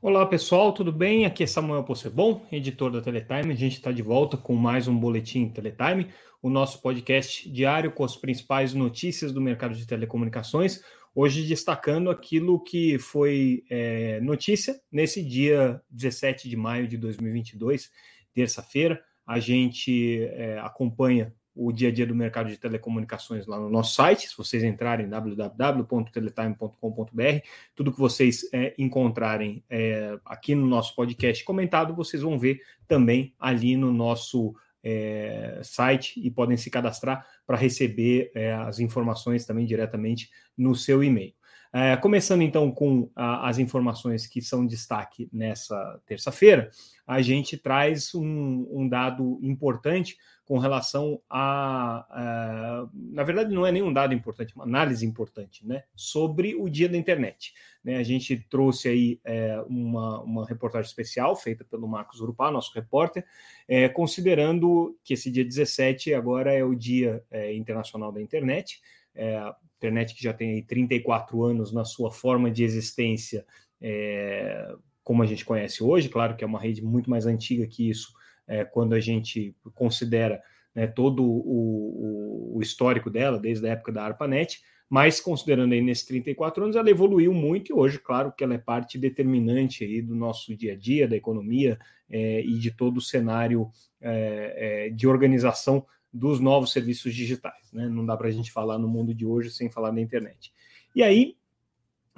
Olá pessoal, tudo bem? Aqui é Samuel Possebon, editor da Teletime. A gente está de volta com mais um Boletim Teletime, o nosso podcast diário com as principais notícias do mercado de telecomunicações. Hoje destacando aquilo que foi é, notícia nesse dia 17 de maio de 2022, terça-feira. A gente é, acompanha o dia a dia do mercado de telecomunicações lá no nosso site. Se vocês entrarem www.teletime.com.br, tudo que vocês é, encontrarem é, aqui no nosso podcast comentado, vocês vão ver também ali no nosso é, site e podem se cadastrar para receber é, as informações também diretamente no seu e-mail. É, começando então com a, as informações que são destaque nessa terça-feira, a gente traz um, um dado importante com relação a, a, na verdade não é nenhum dado importante, uma análise importante, né, sobre o dia da internet. Né, a gente trouxe aí é, uma, uma reportagem especial feita pelo Marcos Urupá, nosso repórter, é, considerando que esse dia 17 agora é o Dia é, Internacional da Internet, é, internet que já tem aí 34 anos na sua forma de existência, é, como a gente conhece hoje, claro que é uma rede muito mais antiga que isso, é, quando a gente considera né, todo o, o, histórico dela, desde a época da ARPANET, mas considerando aí nesses 34 anos, ela evoluiu muito e hoje, claro, que ela é parte determinante aí do nosso dia a dia, da economia é, e de todo o cenário é, é, de organização dos novos serviços digitais. Né? Não dá para a gente falar no mundo de hoje sem falar da internet. E aí,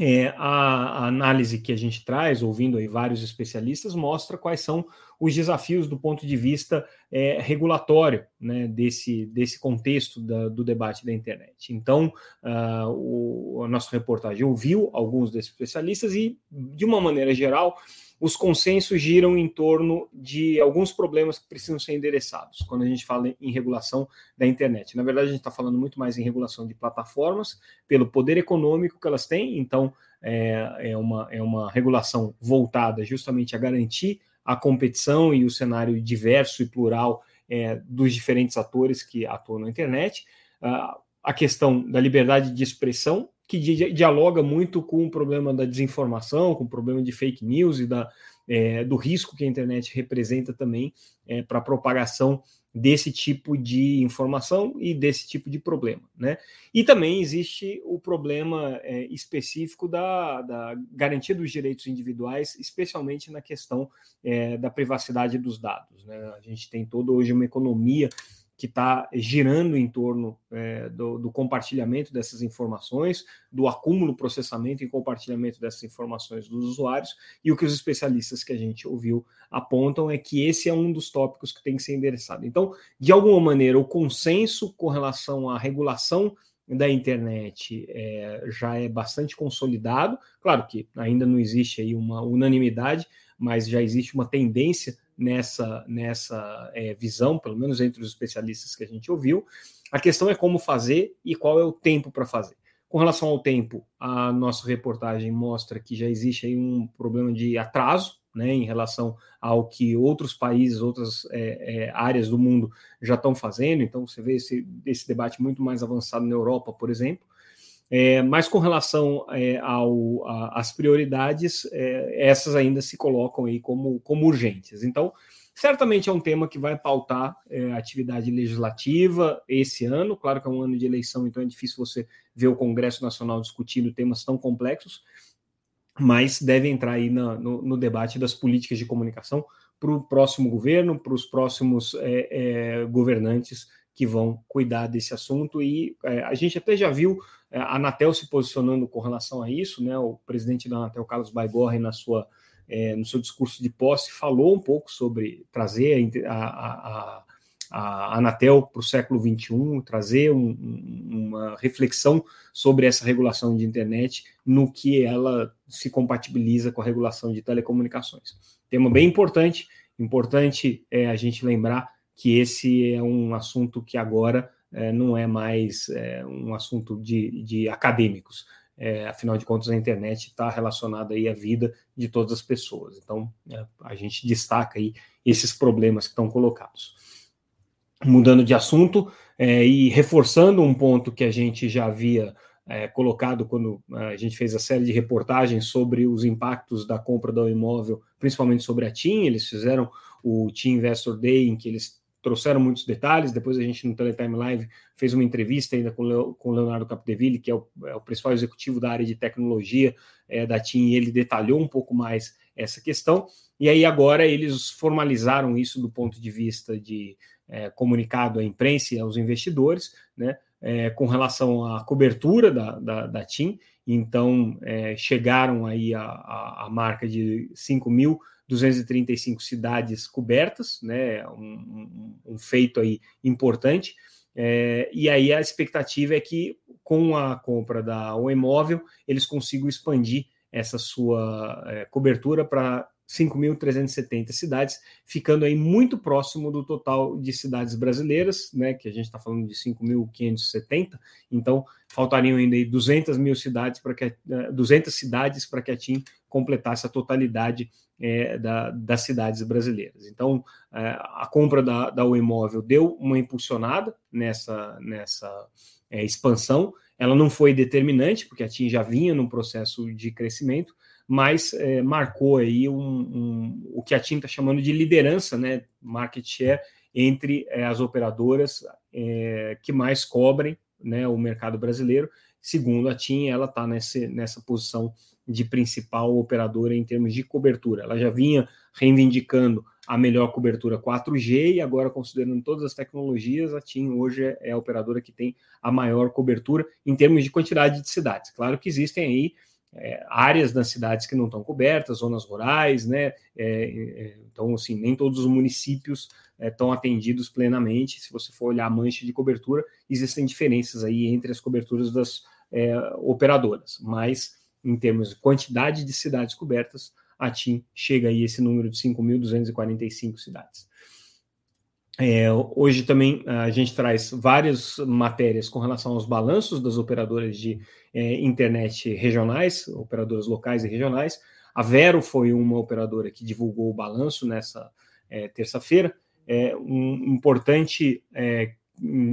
é, a, a, análise que a gente traz, ouvindo aí vários especialistas, mostra quais são os desafios do ponto de vista é, regulatório né, desse, desse contexto da, do debate da internet. Então, uh, o, a nossa reportagem ouviu alguns desses especialistas e, de uma maneira geral, os consensos giram em torno de alguns problemas que precisam ser endereçados quando a gente fala em regulação da internet. Na verdade, a gente está falando muito mais em regulação de plataformas, pelo poder econômico que elas têm, então é, é, uma, é uma regulação voltada justamente a garantir a competição e o cenário diverso e plural é, dos diferentes atores que atuam na internet. Uh, a questão da liberdade de expressão, que dialoga muito com o problema da desinformação, com o problema de fake news e da, é, do risco que a internet representa também é, para a propagação desse tipo de informação e desse tipo de problema. Né? E também existe o problema é, específico da, da, garantia dos direitos individuais, especialmente na questão é, da privacidade dos dados. Né? A gente tem toda hoje uma economia que está girando em torno é, do, do, compartilhamento dessas informações, do acúmulo, processamento e compartilhamento dessas informações dos usuários, e o que os especialistas que a gente ouviu apontam é que esse é um dos tópicos que tem que ser endereçado. Então, de alguma maneira, o consenso com relação à regulação da internet é, já é bastante consolidado. Claro que ainda não existe aí uma unanimidade, mas já existe uma tendência nessa, nessa é, visão, pelo menos entre os especialistas que a gente ouviu. A questão é como fazer e qual é o tempo para fazer. Com relação ao tempo, a nossa reportagem mostra que já existe aí um problema de atraso né, em relação ao que outros países, outras é, é, áreas do mundo já estão fazendo. Então, você vê esse, esse debate muito mais avançado na Europa, por exemplo. É, mas com relação é, ao, a, às prioridades, é, essas ainda se colocam aí como, como urgentes. Então, certamente é um tema que vai pautar é, atividade legislativa esse ano. Claro que é um ano de eleição, então é difícil você ver o Congresso Nacional discutindo temas tão complexos, mas deve entrar aí na, no, no, debate das políticas de comunicação para o próximo governo, para os próximos é, é, governantes que vão cuidar desse assunto. E é, a gente até já viu é, a Anatel se posicionando com relação a isso, né? O presidente da Anatel, Carlos Baigorre, na sua, é, no seu discurso de posse, falou um pouco sobre trazer a, a, a, a Anatel para o século XXI, trazer um, uma reflexão sobre essa regulação de internet no que ela se compatibiliza com a regulação de telecomunicações. Tema bem importante, importante é a gente lembrar que esse é um assunto que agora é, não é mais é, um assunto de, de acadêmicos. É, afinal de contas, a internet está relacionada aí à vida de todas as pessoas. Então, é, a gente destaca aí esses problemas que estão colocados. Mudando de assunto é, e reforçando um ponto que a gente já havia é, colocado quando a gente fez a série de reportagens sobre os impactos da compra do imóvel, principalmente sobre a TIM. Eles fizeram o TIM Investor Day, em que eles trouxeram muitos detalhes. Depois a gente, no Teletime Live, fez uma entrevista ainda com o Leonardo Capdeville, que é o, é o principal executivo da área de tecnologia é, da TIM, e ele detalhou um pouco mais essa questão. E aí agora eles formalizaram isso do ponto de vista de é, comunicado à imprensa e aos investidores, né? É, com relação à cobertura da, da, da TIM, então é, chegaram aí a, a, a marca de 5.235 cidades cobertas, né? Um, um, um, feito aí importante. É, e aí a expectativa é que com a compra da O Imóvel eles consigam expandir essa sua é, cobertura para 5.370 cidades, ficando aí muito próximo do total de cidades brasileiras, né, que a gente está falando de 5.570, então faltariam ainda aí 200 mil cidades para que 200 cidades para que a TIM completasse a totalidade é, da, das cidades brasileiras. Então, é, a compra da, da imóvel deu uma impulsionada nessa, nessa é, expansão, ela não foi determinante, porque a TIM já vinha num processo de crescimento, mas é, marcou aí um, um, o que a TIM está chamando de liderança, né, market share, entre é, as operadoras é, que mais cobrem né, o mercado brasileiro. Segundo a TIM, ela está nessa posição de principal operadora em termos de cobertura. Ela já vinha reivindicando a melhor cobertura 4G e agora, considerando todas as tecnologias, a TIM hoje é a operadora que tem a maior cobertura em termos de quantidade de cidades. Claro que existem aí é, áreas das cidades que não estão cobertas, zonas rurais, né? É, é, então, assim, nem todos os municípios é, estão atendidos plenamente. Se você for olhar a mancha de cobertura, existem diferenças aí entre as coberturas das é, operadoras, mas em termos de quantidade de cidades cobertas, a TIM chega aí esse número de 5.245 cidades. É, hoje também a gente traz várias matérias com relação aos balanços das operadoras de é, internet regionais, operadoras locais e regionais. A Vero foi uma operadora que divulgou o balanço nessa é, terça-feira. É um, importante é,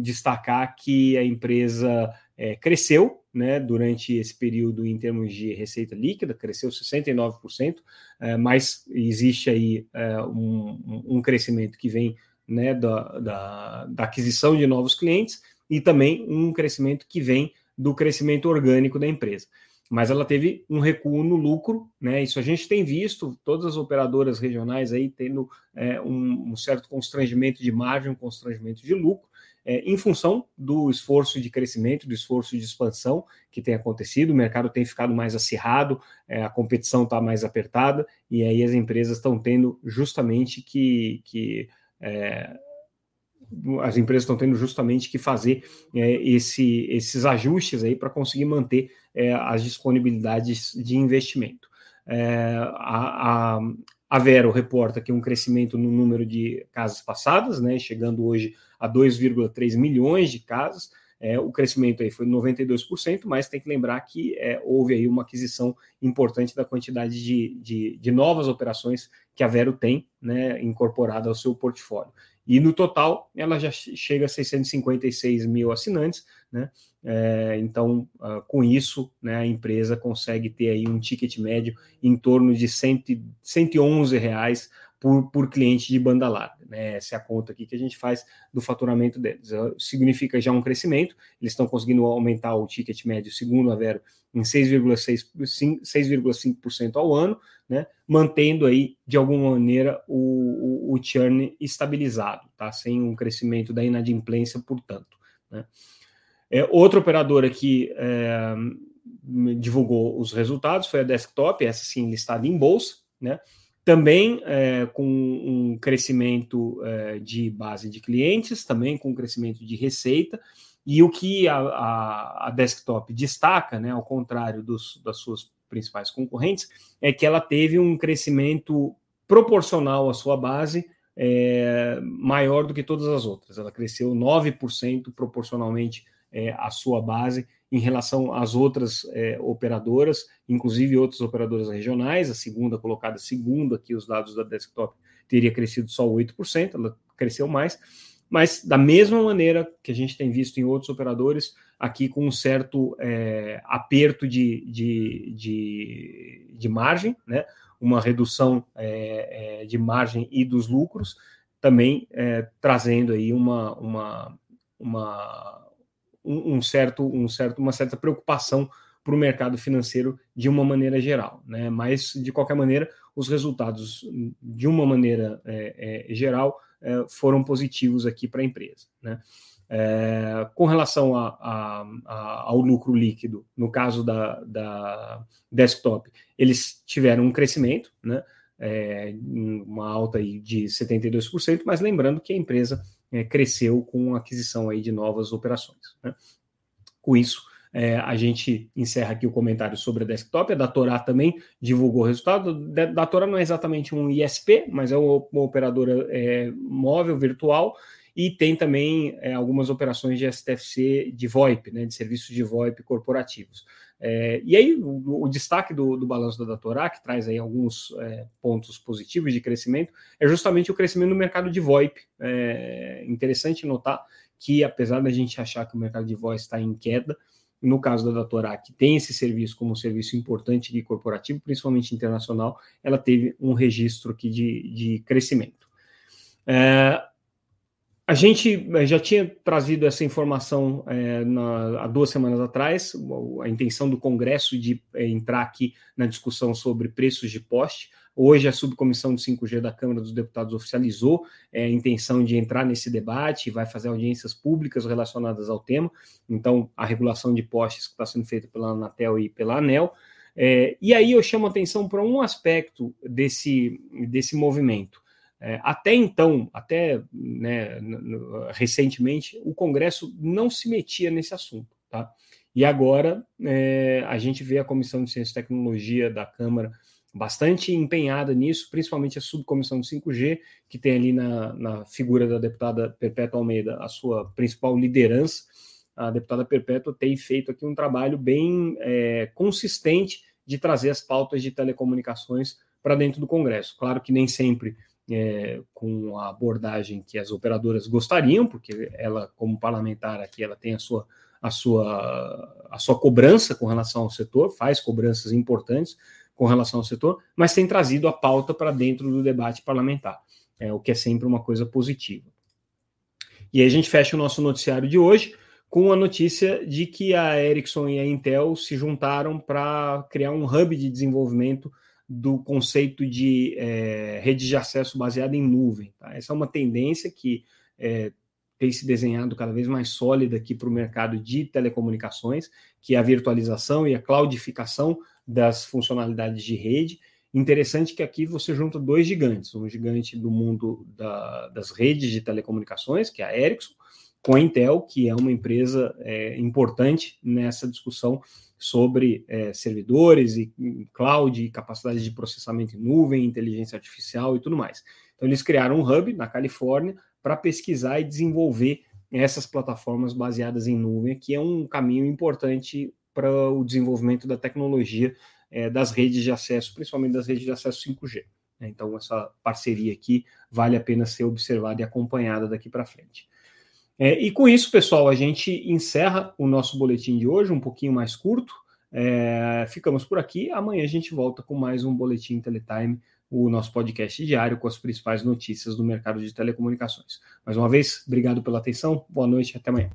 destacar que a empresa é, cresceu né, durante esse período em termos de receita líquida, cresceu 69%, é, mas existe aí um, um crescimento que vem né, da, da, da aquisição de novos clientes e também um crescimento que vem do crescimento orgânico da empresa. Mas ela teve um recuo no lucro, né? Isso a gente tem visto, todas as operadoras regionais aí tendo é, um, um, certo constrangimento de margem, um constrangimento de lucro, é, em função do esforço de crescimento, do esforço de expansão que tem acontecido, o mercado tem ficado mais acirrado, é, a competição está mais apertada, e aí as empresas estão tendo justamente que, que é, as empresas estão tendo justamente que fazer é, esse, esses ajustes aí para conseguir manter é, as disponibilidades de investimento. É, a, a, a, Vero reporta que um crescimento no número de casas passadas, né, chegando hoje a 2,3 milhões de casas. É, o crescimento aí foi 92%, mas tem que lembrar que é, houve aí uma aquisição importante da quantidade de, de, de novas operações que a Vero tem né, incorporada ao seu portfólio. E no total, ela já chega a 656 mil assinantes, né? É, então, uh, com isso, né, a empresa consegue ter aí um ticket médio em torno de 100, 111 reais por, por cliente de banda larga. Né? Essa é a conta aqui que a gente faz do faturamento deles. Significa já um crescimento, eles estão conseguindo aumentar o ticket médio, segundo a Vero, em 6,5% ao ano, né? mantendo aí, de alguma maneira, o, o, o churn estabilizado, tá? sem um crescimento da inadimplência, portanto. Né? É, outra operadora que é, divulgou os resultados foi a Desktop, essa sim listada em bolsa, né? Também é, com um crescimento é, de base de clientes, também com um crescimento de receita, e o que a, a, a desktop destaca, né, ao contrário dos, das suas principais concorrentes, é que ela teve um crescimento proporcional à sua base é, maior do que todas as outras. Ela cresceu 9% proporcionalmente é, à sua base em relação às outras é, operadoras, inclusive outras operadoras regionais. A segunda colocada, segundo aqui os dados da desktop, teria crescido só 8%, ela cresceu mais. Mas, da mesma maneira que a gente tem visto em outros operadores, aqui com um certo é, aperto de, de, de, de, margem, né? uma redução é, é de margem e dos lucros, também é, trazendo aí uma, uma, uma um, um, certo, um certo, uma certa preocupação para o mercado financeiro de uma maneira geral. Né? Mas, de qualquer maneira, os resultados, de uma maneira é, é, geral, é, foram positivos aqui para a empresa. Né? É, com relação a, a, a, ao lucro líquido, no caso da, da desktop, eles tiveram um crescimento, né? É, uma alta aí de 72%, mas lembrando que a empresa é, cresceu com a aquisição aí de novas operações. Né? Com isso, é, a gente encerra aqui o comentário sobre a desktop. A Datorá também divulgou o resultado. A Datorá não é exatamente um ISP, mas é uma operadora é, móvel virtual e tem também é, algumas operações de STFC de VoIP, né, de serviços de VoIP corporativos. É, e aí, o, o destaque do, do, balanço da Datorá, que traz aí alguns é, pontos positivos de crescimento, é justamente o crescimento no mercado de VoIP. É interessante notar que, apesar da gente achar que o mercado de voz está em queda, no caso da Datorá, que tem esse serviço como um serviço importante de corporativo, principalmente internacional, ela teve um registro aqui de, de crescimento. É, a gente é, já tinha trazido essa informação é, na, há duas semanas atrás, a intenção do Congresso de é, entrar aqui na discussão sobre preços de poste. Hoje, a subcomissão de 5G da Câmara dos Deputados oficializou é, a intenção de entrar nesse debate, vai fazer audiências públicas relacionadas ao tema. Então, a regulação de postes que está sendo feita pela Anatel e pela ANEL. E aí eu chamo atenção para um aspecto desse, desse movimento. É, até então, até né, recentemente, o Congresso não se metia nesse assunto. Tá? E agora é, a gente vê a Comissão de Ciência e Tecnologia da Câmara bastante empenhada nisso, principalmente a subcomissão de 5G, que tem ali na, na figura da deputada Perpétua Almeida a sua principal liderança. A deputada Perpétua tem feito aqui um trabalho bem é, consistente de trazer as pautas de telecomunicações para dentro do Congresso. Claro que nem sempre é, com a abordagem que as operadoras gostariam, porque ela, como parlamentar aqui, ela tem a sua, a sua, a sua cobrança com relação ao setor, faz cobranças importantes, com relação ao setor, mas tem trazido a pauta para dentro do debate parlamentar, é, o que é sempre uma coisa positiva. E aí a gente fecha o nosso noticiário de hoje com a notícia de que a Ericsson e a Intel se juntaram para criar um hub de desenvolvimento do conceito de é, rede de acesso baseada em nuvem. Tá? Essa é uma tendência que é, tem se desenhado cada vez mais sólida aqui para o mercado de telecomunicações, que é a virtualização e a cloudificação das funcionalidades de rede. Interessante que aqui você junta dois gigantes, um gigante do mundo da, das redes de telecomunicações, que é a Ericsson, com a Intel, que é uma empresa é, importante nessa discussão sobre é, servidores e cloud, capacidade de processamento em nuvem, inteligência artificial e tudo mais. Então, eles criaram um hub na Califórnia para pesquisar e desenvolver essas plataformas baseadas em nuvem, que é um caminho importante para o desenvolvimento da tecnologia é, das redes de acesso, principalmente das redes de acesso 5G. Né? Então, essa parceria aqui vale a pena ser observada e acompanhada daqui para frente. É, e com isso, pessoal, a gente encerra o nosso boletim de hoje, um pouquinho mais curto. É, ficamos por aqui. Amanhã a gente volta com mais um Boletim Teletime, o nosso podcast diário com as principais notícias do mercado de telecomunicações. Mais uma vez, obrigado pela atenção, boa noite e até amanhã.